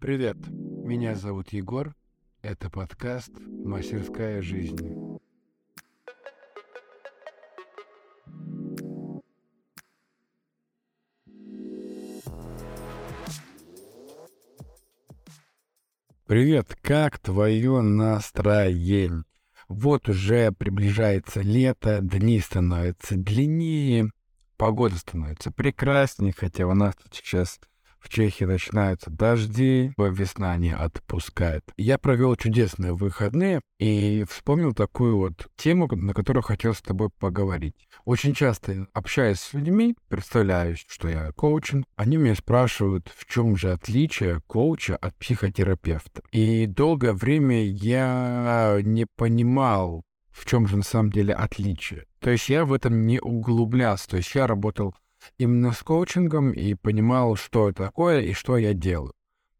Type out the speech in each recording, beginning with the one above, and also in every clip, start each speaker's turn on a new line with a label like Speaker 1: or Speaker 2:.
Speaker 1: Привет, меня зовут Егор. Это подкаст «Мастерская жизнь». Привет, как твое настроение? Вот уже приближается лето, дни становятся длиннее, погода становится прекраснее, хотя у нас тут сейчас в Чехии начинаются дожди, весна не отпускает. Я провел чудесные выходные и вспомнил такую вот тему, на которую хотел с тобой поговорить. Очень часто общаясь с людьми, представляю, что я коучинг, они меня спрашивают, в чем же отличие коуча от психотерапевта. И долгое время я не понимал, в чем же на самом деле отличие. То есть я в этом не углублялся. То есть я работал именно с коучингом и понимал, что это такое и что я делаю.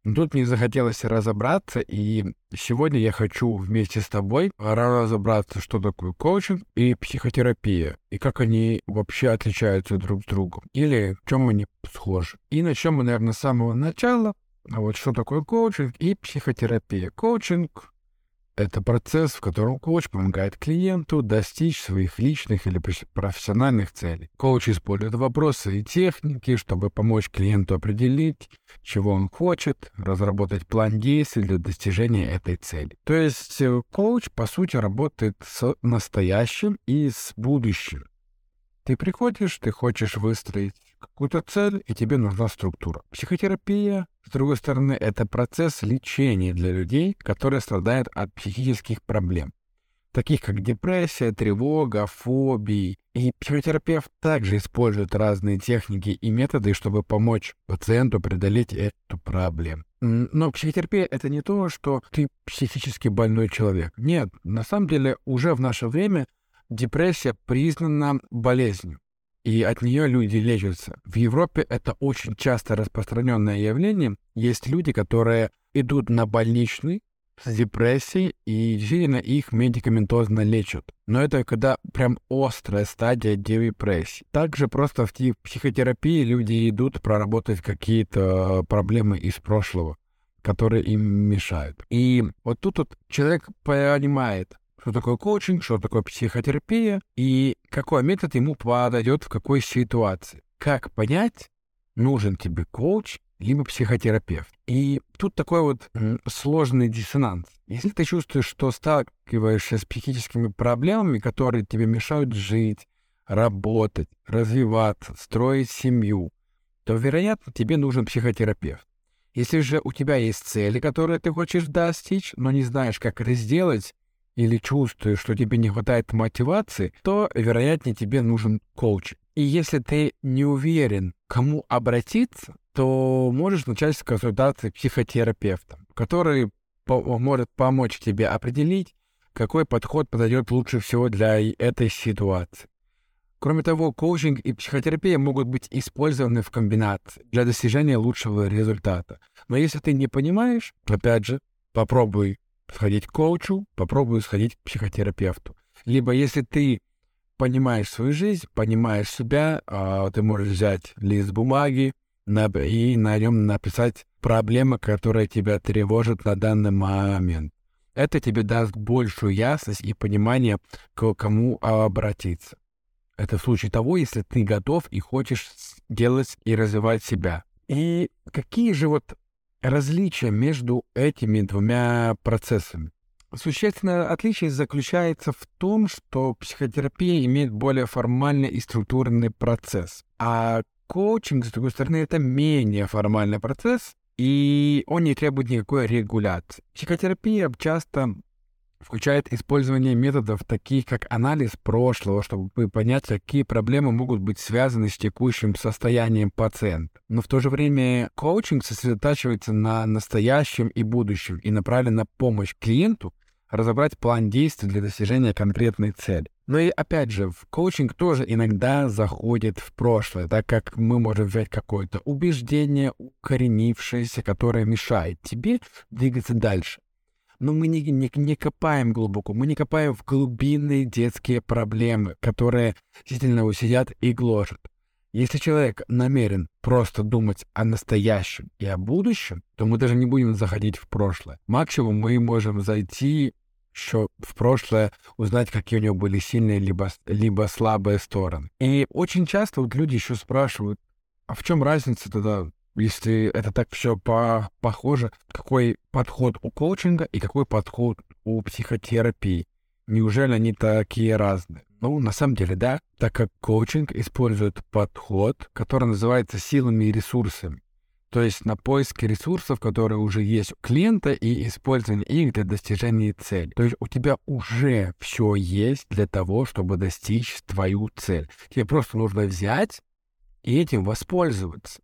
Speaker 1: Но тут мне захотелось разобраться, и сегодня я хочу вместе с тобой разобраться, что такое коучинг и психотерапия, и как они вообще отличаются друг с другом, или в чем они схожи. И начнем мы, наверное, с самого начала. А вот что такое коучинг и психотерапия. Коучинг это процесс, в котором коуч помогает клиенту достичь своих личных или профессиональных целей. Коуч использует вопросы и техники, чтобы помочь клиенту определить, чего он хочет, разработать план действий для достижения этой цели. То есть э, коуч, по сути, работает с настоящим и с будущим. Ты приходишь, ты хочешь выстроить какую-то цель, и тебе нужна структура. Психотерапия, с другой стороны, это процесс лечения для людей, которые страдают от психических проблем, таких как депрессия, тревога, фобии. И психотерапевт также использует разные техники и методы, чтобы помочь пациенту преодолеть эту проблему. Но психотерапия — это не то, что ты психически больной человек. Нет, на самом деле уже в наше время депрессия признана болезнью и от нее люди лечатся. В Европе это очень часто распространенное явление. Есть люди, которые идут на больничный с депрессией, и действительно их медикаментозно лечат. Но это когда прям острая стадия депрессии. Также просто в психотерапии люди идут проработать какие-то проблемы из прошлого, которые им мешают. И вот тут вот человек понимает, что такое коучинг, что такое психотерапия и какой метод ему подойдет в какой ситуации. Как понять, нужен тебе коуч либо психотерапевт. И тут такой вот сложный диссонанс. Если ты чувствуешь, что сталкиваешься с психическими проблемами, которые тебе мешают жить, работать, развиваться, строить семью, то, вероятно, тебе нужен психотерапевт. Если же у тебя есть цели, которые ты хочешь достичь, но не знаешь, как это сделать, или чувствуешь, что тебе не хватает мотивации, то, вероятнее, тебе нужен коуч. И если ты не уверен, кому обратиться, то можешь начать с консультации психотерапевта, который может помочь тебе определить, какой подход подойдет лучше всего для этой ситуации. Кроме того, коучинг и психотерапия могут быть использованы в комбинации для достижения лучшего результата. Но если ты не понимаешь, опять же, попробуй сходить к коучу, попробую сходить к психотерапевту. Либо если ты понимаешь свою жизнь, понимаешь себя, а, ты можешь взять лист бумаги и на нем написать проблемы, которые тебя тревожат на данный момент. Это тебе даст большую ясность и понимание, к кому обратиться. Это в случае того, если ты готов и хочешь делать и развивать себя. И какие же вот различие между этими двумя процессами? Существенное отличие заключается в том, что психотерапия имеет более формальный и структурный процесс, а коучинг, с другой стороны, это менее формальный процесс, и он не требует никакой регуляции. Психотерапия часто включает использование методов, таких как анализ прошлого, чтобы понять, какие проблемы могут быть связаны с текущим состоянием пациента. Но в то же время коучинг сосредотачивается на настоящем и будущем и направлен на помощь клиенту разобрать план действий для достижения конкретной цели. Но и опять же, в коучинг тоже иногда заходит в прошлое, так как мы можем взять какое-то убеждение, укоренившееся, которое мешает тебе двигаться дальше но мы не, не, не копаем глубоко, мы не копаем в глубинные детские проблемы, которые действительно сидят и гложат. Если человек намерен просто думать о настоящем и о будущем, то мы даже не будем заходить в прошлое. Максимум мы можем зайти еще в прошлое, узнать, какие у него были сильные либо, либо слабые стороны. И очень часто вот люди еще спрашивают, а в чем разница тогда, если это так все по похоже, какой подход у коучинга и какой подход у психотерапии? Неужели они такие разные? Ну, на самом деле, да, так как коучинг использует подход, который называется силами и ресурсами. То есть на поиске ресурсов, которые уже есть у клиента, и использование их для достижения цели. То есть у тебя уже все есть для того, чтобы достичь твою цель. Тебе просто нужно взять и этим воспользоваться.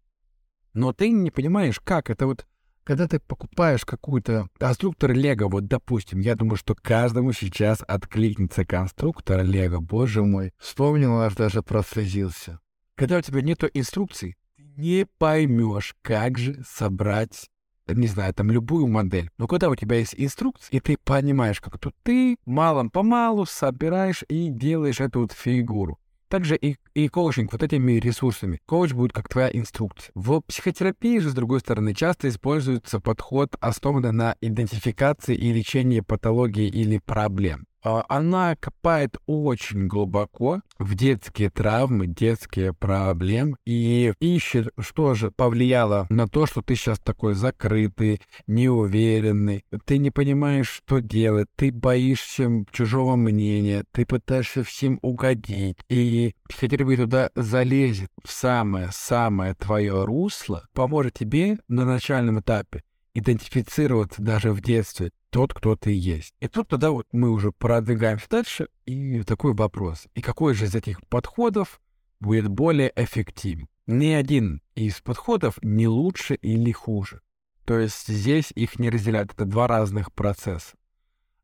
Speaker 1: Но ты не понимаешь, как это вот когда ты покупаешь какую-то конструктор Лего, вот допустим, я думаю, что каждому сейчас откликнется конструктор Лего, боже мой, вспомнил, аж даже прослезился. Когда у тебя нету инструкций, ты не поймешь, как же собрать не знаю, там любую модель. Но когда у тебя есть инструкция, и ты понимаешь, как то ты малом-помалу собираешь и делаешь эту вот фигуру. Также и, и коучинг вот этими ресурсами. Коуч будет как твоя инструкция. В психотерапии же, с другой стороны, часто используется подход, основанный на идентификации и лечении патологии или проблем. А, она копает очень глубоко в детские травмы, детские проблемы и ищет, что же повлияло на то, что ты сейчас такой закрытый, неуверенный, ты не понимаешь, что делать, ты боишься чужого мнения, ты пытаешься всем угодить, и психотерапия туда залезет в самое-самое твое русло, поможет тебе на начальном этапе идентифицироваться даже в детстве тот, кто ты есть. И тут тогда вот мы уже продвигаемся дальше, и такой вопрос. И какой же из этих подходов будет более эффективен? Ни один из подходов не лучше или хуже. То есть здесь их не разделяют. Это два разных процесса.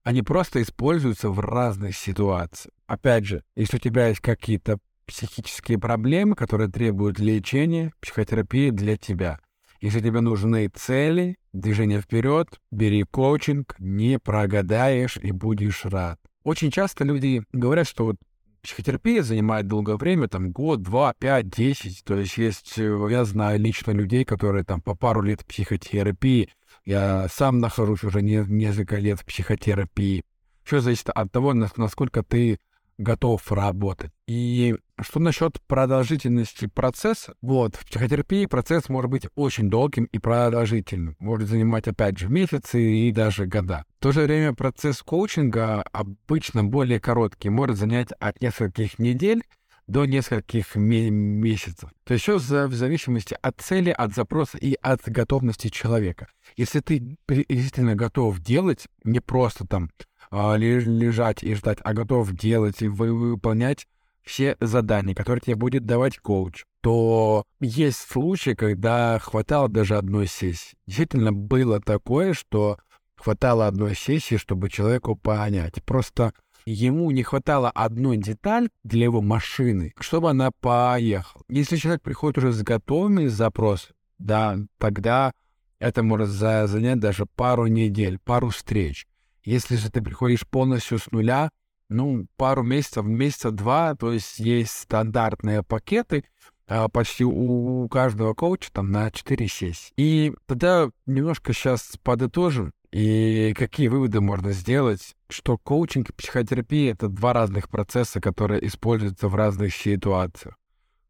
Speaker 1: Они просто используются в разных ситуациях. Опять же, если у тебя есть какие-то психические проблемы, которые требуют лечения, психотерапии для тебя — если тебе нужны цели, движение вперед, бери коучинг, не прогадаешь и будешь рад. Очень часто люди говорят, что вот психотерапия занимает долгое время, там год, два, пять, десять. То есть есть, э, я знаю лично людей, которые там по пару лет психотерапии. Я сам нахожусь уже не, несколько лет в психотерапии. Все зависит от того, насколько ты готов работать. И что насчет продолжительности процесса? Вот, в психотерапии процесс может быть очень долгим и продолжительным. Может занимать, опять же, месяцы и даже года. В то же время процесс коучинга обычно более короткий, может занять от нескольких недель до нескольких месяцев. То есть все в зависимости от цели, от запроса и от готовности человека. Если ты действительно готов делать, не просто там лежать и ждать, а готов делать и выполнять все задания, которые тебе будет давать коуч, то есть случаи, когда хватало даже одной сессии. Действительно было такое, что хватало одной сессии, чтобы человеку понять. Просто ему не хватало одной деталь для его машины, чтобы она поехала. Если человек приходит уже с готовыми запросами, да, тогда это может занять даже пару недель, пару встреч. Если же ты приходишь полностью с нуля, ну, пару месяцев, месяца два, то есть есть стандартные пакеты, а, почти у, каждого коуча там на 4 сессии. И тогда немножко сейчас подытожим, и какие выводы можно сделать, что коучинг и психотерапия — это два разных процесса, которые используются в разных ситуациях.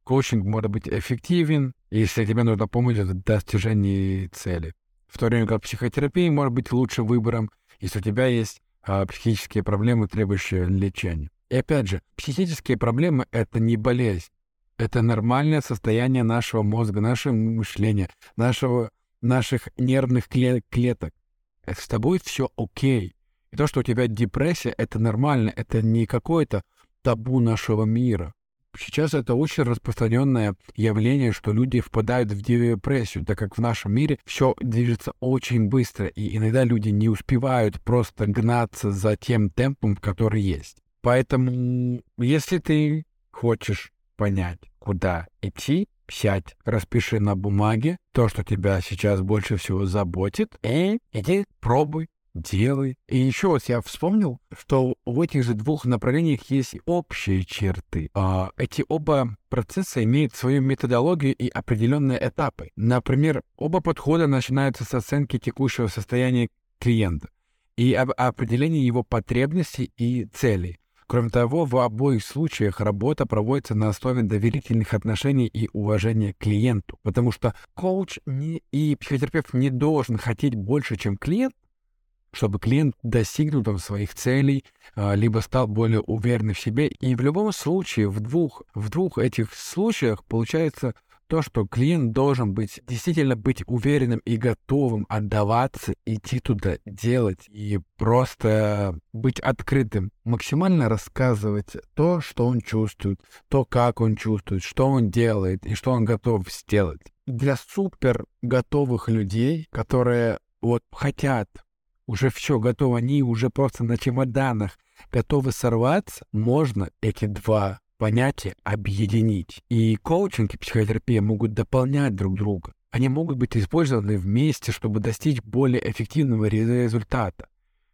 Speaker 1: Коучинг может быть эффективен, если тебе нужно помочь в достижении цели. В то время как психотерапия может быть лучшим выбором, если у тебя есть а, психические проблемы, требующие лечения. И опять же, психические проблемы — это не болезнь. Это нормальное состояние нашего мозга, нашего мышления, нашего, наших нервных клеток. Это с тобой все окей. И то, что у тебя депрессия, это нормально. Это не какое-то табу нашего мира. Сейчас это очень распространенное явление, что люди впадают в депрессию, так как в нашем мире все движется очень быстро, и иногда люди не успевают просто гнаться за тем темпом, который есть. Поэтому, если ты хочешь понять, куда идти, сядь, распиши на бумаге то, что тебя сейчас больше всего заботит, и иди пробуй. Делай. И еще вот я вспомнил, что в этих же двух направлениях есть общие черты. А эти оба процесса имеют свою методологию и определенные этапы. Например, оба подхода начинаются с оценки текущего состояния клиента и об определения его потребностей и целей. Кроме того, в обоих случаях работа проводится на основе доверительных отношений и уважения к клиенту, потому что коуч не, и психотерапевт не должен хотеть больше, чем клиент, чтобы клиент достигнул там своих целей, а, либо стал более уверенным в себе. И в любом случае, в двух, в двух этих случаях получается то, что клиент должен быть действительно быть уверенным и готовым отдаваться, идти туда, делать и просто быть открытым, максимально рассказывать то, что он чувствует, то, как он чувствует, что он делает и что он готов сделать. Для супер готовых людей, которые вот хотят, уже все готово, они уже просто на чемоданах готовы сорваться, можно эти два понятия объединить. И коучинг и психотерапия могут дополнять друг друга. Они могут быть использованы вместе, чтобы достичь более эффективного результата.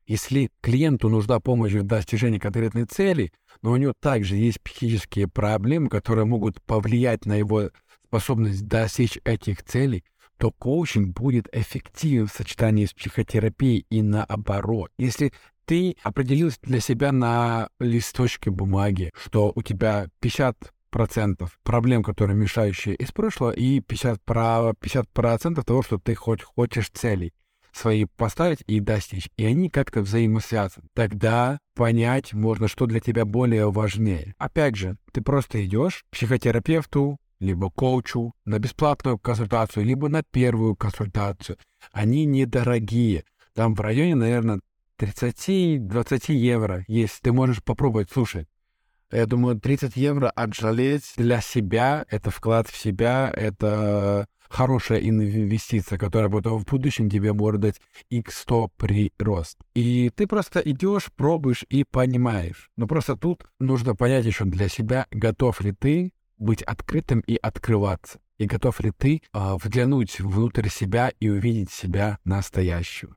Speaker 1: Если клиенту нужна помощь в достижении конкретной цели, но у него также есть психические проблемы, которые могут повлиять на его способность достичь этих целей, то коучинг будет эффективен в сочетании с психотерапией и наоборот. Если ты определился для себя на листочке бумаги, что у тебя 50 процентов проблем, которые мешающие из прошлого, и 50, про, 50 процентов того, что ты хоть хочешь целей свои поставить и достичь. И они как-то взаимосвязаны. Тогда понять можно, что для тебя более важнее. Опять же, ты просто идешь к психотерапевту, либо коучу на бесплатную консультацию, либо на первую консультацию. Они недорогие. Там в районе, наверное, 30-20 евро, если ты можешь попробовать. Слушай, я думаю, 30 евро отжалеть для себя, это вклад в себя, это хорошая инвестиция, которая потом в будущем тебе может дать x100 прирост. И ты просто идешь, пробуешь и понимаешь. Но просто тут нужно понять еще для себя, готов ли ты быть открытым и открываться. И готов ли ты э, взглянуть внутрь себя и увидеть себя настоящего.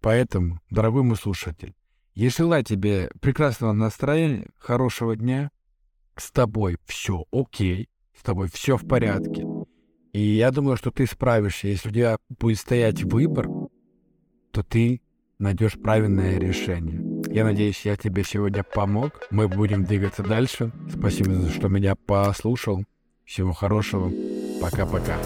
Speaker 1: Поэтому, дорогой мой слушатель, я желаю тебе прекрасного настроения, хорошего дня. С тобой все окей, с тобой все в порядке. И я думаю, что ты справишься. Если у тебя будет стоять выбор, то ты найдешь правильное решение. Я надеюсь, я тебе сегодня помог. Мы будем двигаться дальше. Спасибо что меня послушал. Всего хорошего. Пока-пока.